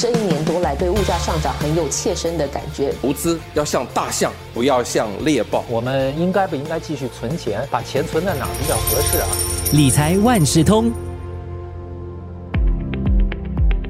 这一年多来对物价上涨很有切身的感觉。投资要像大象，不要像猎豹。我们应该不应该继续存钱？把钱存在哪比较合适啊？理财万事通。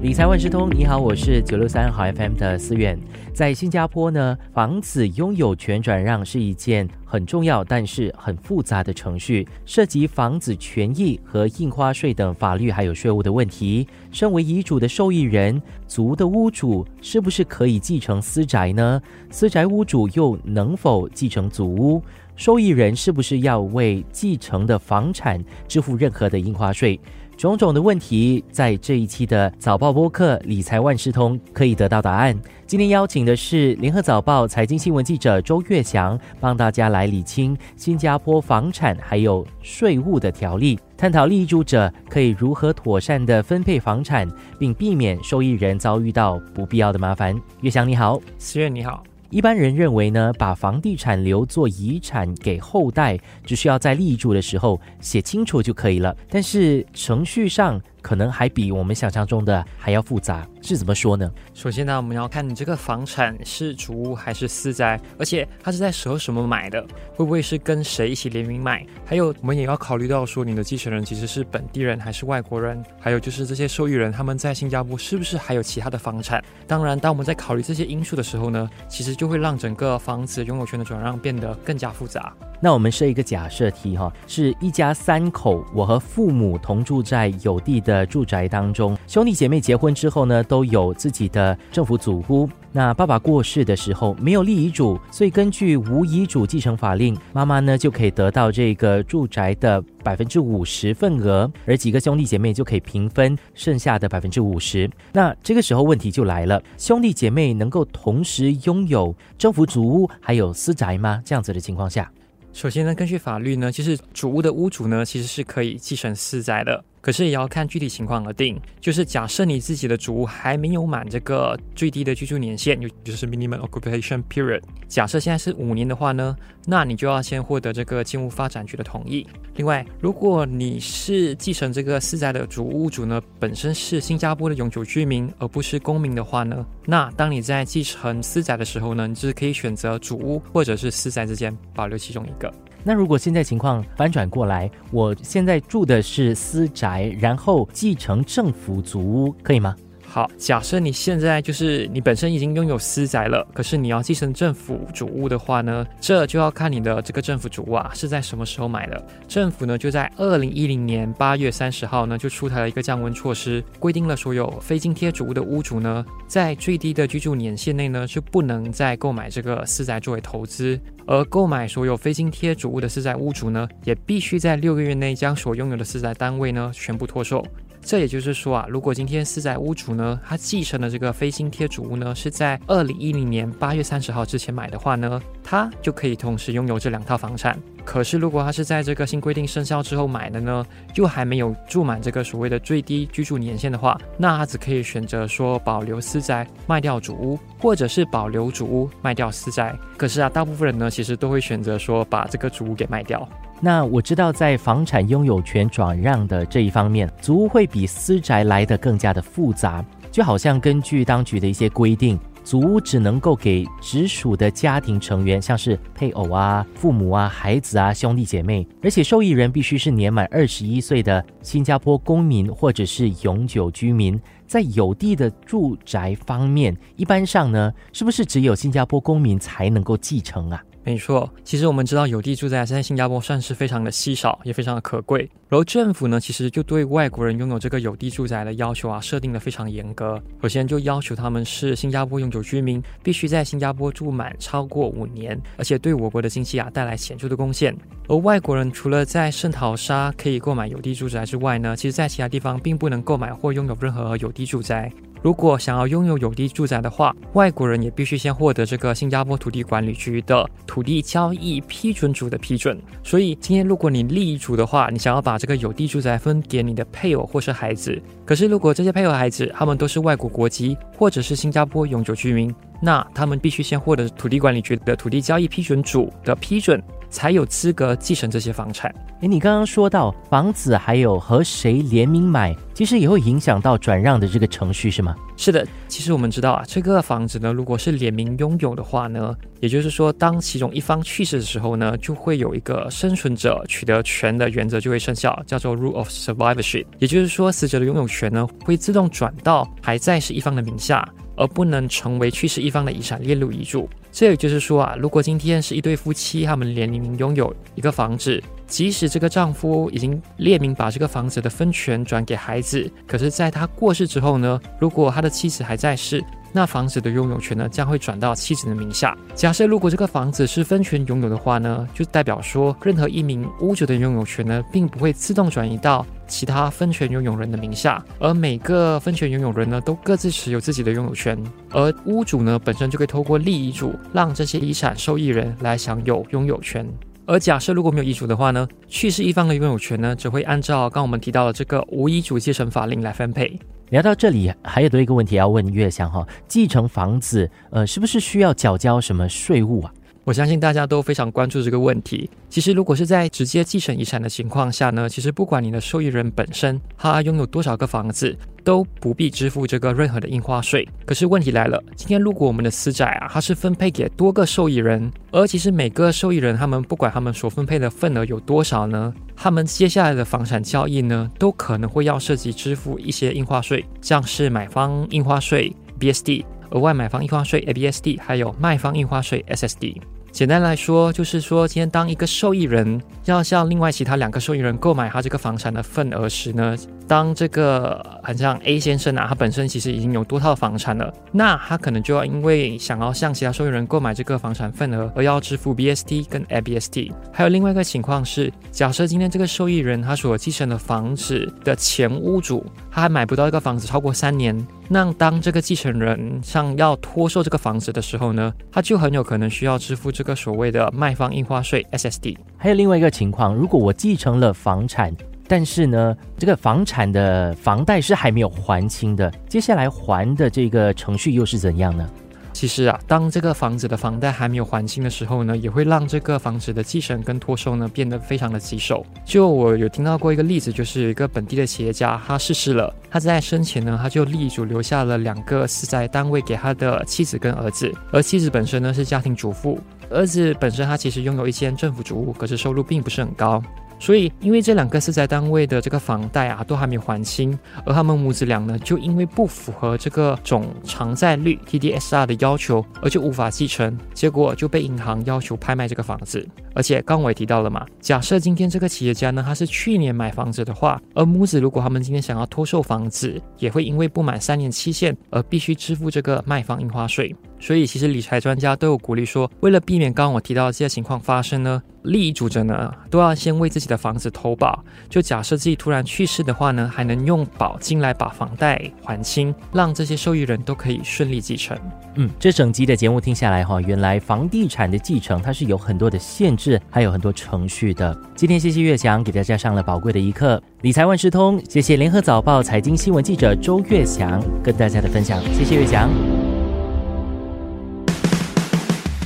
理财万事通，你好，我是九六三好 FM 的思远。在新加坡呢，房子拥有权转让是一件很重要但是很复杂的程序，涉及房子权益和印花税等法律还有税务的问题。身为遗嘱的受益人，祖的屋主是不是可以继承私宅呢？私宅屋主又能否继承祖屋？受益人是不是要为继承的房产支付任何的印花税？种种的问题，在这一期的早报播客《理财万事通》可以得到答案。今天邀请的是联合早报财经新闻记者周月祥，帮大家来理清新加坡房产还有税务的条例，探讨立住者可以如何妥善的分配房产，并避免受益人遭遇到不必要的麻烦。月祥你好，思月你好。一般人认为呢，把房地产留作遗产给后代，只需要在立住的时候写清楚就可以了。但是程序上，可能还比我们想象中的还要复杂，是怎么说呢？首先呢，我们要看你这个房产是主屋还是私宅，而且它是在时候什么买的，会不会是跟谁一起联名买？还有，我们也要考虑到说，你的继承人其实是本地人还是外国人？还有就是这些受益人他们在新加坡是不是还有其他的房产？当然，当我们在考虑这些因素的时候呢，其实就会让整个房子拥有权的转让变得更加复杂。那我们设一个假设题哈，是一家三口，我和父母同住在有地的的住宅当中，兄弟姐妹结婚之后呢，都有自己的政府祖屋。那爸爸过世的时候没有立遗嘱，所以根据无遗嘱继承法令，妈妈呢就可以得到这个住宅的百分之五十份额，而几个兄弟姐妹就可以平分剩下的百分之五十。那这个时候问题就来了，兄弟姐妹能够同时拥有政府祖屋还有私宅吗？这样子的情况下？首先呢，根据法律呢，其实主屋的屋主呢，其实是可以继承私宅的。可是也要看具体情况而定。就是假设你自己的主屋还没有满这个最低的居住年限，就就是 minimum occupation period。假设现在是五年的话呢，那你就要先获得这个建屋发展局的同意。另外，如果你是继承这个私宅的主屋主呢，本身是新加坡的永久居民，而不是公民的话呢，那当你在继承私宅的时候呢，你就是可以选择主屋或者是私宅之间保留其中一个。那如果现在情况翻转过来，我现在住的是私宅，然后继承政府祖屋，可以吗？好，假设你现在就是你本身已经拥有私宅了，可是你要继承政府主屋的话呢，这就要看你的这个政府主屋啊是在什么时候买的。政府呢就在二零一零年八月三十号呢就出台了一个降温措施，规定了所有非津贴主屋的屋主呢，在最低的居住年限内呢就不能再购买这个私宅作为投资，而购买所有非津贴主屋的私宅屋主呢，也必须在六个月内将所拥有的私宅单位呢全部脱售。这也就是说啊，如果今天四宅屋主呢，他继承的这个飞星贴主屋呢，是在二零一零年八月三十号之前买的话呢，他就可以同时拥有这两套房产。可是如果他是在这个新规定生效之后买的呢，又还没有住满这个所谓的最低居住年限的话，那他只可以选择说保留私宅卖掉主屋，或者是保留主屋卖掉私宅。可是啊，大部分人呢，其实都会选择说把这个主屋给卖掉。那我知道，在房产拥有权转让的这一方面，租屋会比私宅来的更加的复杂。就好像根据当局的一些规定，祖屋只能够给直属的家庭成员，像是配偶啊、父母啊、孩子啊、兄弟姐妹，而且受益人必须是年满二十一岁的新加坡公民或者是永久居民。在有地的住宅方面，一般上呢，是不是只有新加坡公民才能够继承啊？没错，其实我们知道有地住宅在新加坡算是非常的稀少，也非常的可贵。然后政府呢，其实就对外国人拥有这个有地住宅的要求啊，设定的非常严格。首先就要求他们是新加坡永久居民，必须在新加坡住满超过五年，而且对我国的经济啊带来显著的贡献。而外国人除了在圣淘沙可以购买有地住宅之外呢，其实在其他地方并不能购买或拥有任何有地住宅。如果想要拥有有地住宅的话，外国人也必须先获得这个新加坡土地管理局的土地交易批准组的批准。所以今天如果你立遗嘱的话，你想要把这个有地住宅分给你的配偶或是孩子，可是如果这些配偶孩子他们都是外国国籍或者是新加坡永久居民，那他们必须先获得土地管理局的土地交易批准主的批准。才有资格继承这些房产。诶，你刚刚说到房子还有和谁联名买，其实也会影响到转让的这个程序，是吗？是的，其实我们知道啊，这个房子呢，如果是联名拥有的话呢，也就是说，当其中一方去世的时候呢，就会有一个生存者取得权的原则就会生效，叫做 rule of survivorship。也就是说，死者的拥有权呢，会自动转到还在世一方的名下，而不能成为去世一方的遗产列入遗嘱。这也就是说啊，如果今天是一对夫妻，他们联名拥有一个房子，即使这个丈夫已经列明把这个房子的分权转给孩子，可是在他过世之后呢，如果他的妻子还在世。那房子的拥有权呢，将会转到妻子的名下。假设如果这个房子是分权拥有的话呢，就代表说，任何一名屋主的拥有权呢，并不会自动转移到其他分权拥有人的名下，而每个分权拥有人呢，都各自持有自己的拥有权。而屋主呢，本身就可以透过立遗嘱，让这些遗产受益人来享有拥有权。而假设如果没有遗嘱的话呢，去世一方的拥有权呢，只会按照刚我们提到的这个无遗嘱继承法令来分配。聊到这里，还有多一个问题要问月香哈，继承房子，呃，是不是需要缴交什么税务啊？我相信大家都非常关注这个问题。其实，如果是在直接继承遗产的情况下呢，其实不管你的受益人本身他拥有多少个房子，都不必支付这个任何的印花税。可是问题来了，今天如果我们的私宅啊，它是分配给多个受益人，而其实每个受益人他们不管他们所分配的份额有多少呢，他们接下来的房产交易呢，都可能会要涉及支付一些印花税，像是买方印花税 BSD、额外买方印花税 ABSD，还有卖方印花税 SSD。简单来说，就是说，今天当一个受益人要向另外其他两个受益人购买他这个房产的份额时呢，当这个很像 A 先生啊，他本身其实已经有多套房产了，那他可能就要因为想要向其他受益人购买这个房产份额而要支付 BST 跟 ABST。还有另外一个情况是，假设今天这个受益人他所继承的房子的前屋主，他还买不到一个房子超过三年。那当这个继承人想要脱售这个房子的时候呢，他就很有可能需要支付这个所谓的卖方印花税 SSD。还有另外一个情况，如果我继承了房产，但是呢，这个房产的房贷是还没有还清的，接下来还的这个程序又是怎样呢？其实啊，当这个房子的房贷还没有还清的时候呢，也会让这个房子的继承跟脱售呢变得非常的棘手。就我有听到过一个例子，就是一个本地的企业家，他逝世了，他在生前呢，他就立主留下了两个私宅单位给他的妻子跟儿子，而妻子本身呢是家庭主妇，儿子本身他其实拥有一间政府主屋，可是收入并不是很高。所以，因为这两个私宅单位的这个房贷啊，都还没还清，而他们母子俩呢，就因为不符合这个总偿债率 TDSR 的要求，而就无法继承，结果就被银行要求拍卖这个房子。而且，刚我也提到了嘛，假设今天这个企业家呢，他是去年买房子的话，而母子如果他们今天想要脱售房子，也会因为不满三年期限而必须支付这个卖方印花税。所以，其实理财专家都有鼓励说，为了避免刚刚我提到的这些情况发生呢，利益主者呢都要先为自己的房子投保。就假设自己突然去世的话呢，还能用保金来把房贷还清，让这些受益人都可以顺利继承。嗯，这整集的节目听下来哈，原来房地产的继承它是有很多的限制，还有很多程序的。今天谢谢月翔给大家上了宝贵的一课，理财万事通。谢谢联合早报财经新闻记者周月翔跟大家的分享，谢谢月翔。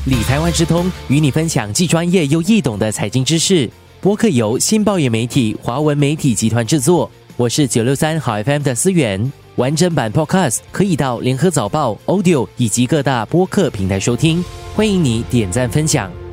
理财万事通与你分享既专业又易懂的财经知识。播客由新报业媒体华文媒体集团制作。我是九六三好 FM 的思源。完整版 Podcast 可以到联合早报 Audio 以及各大播客平台收听。欢迎你点赞分享。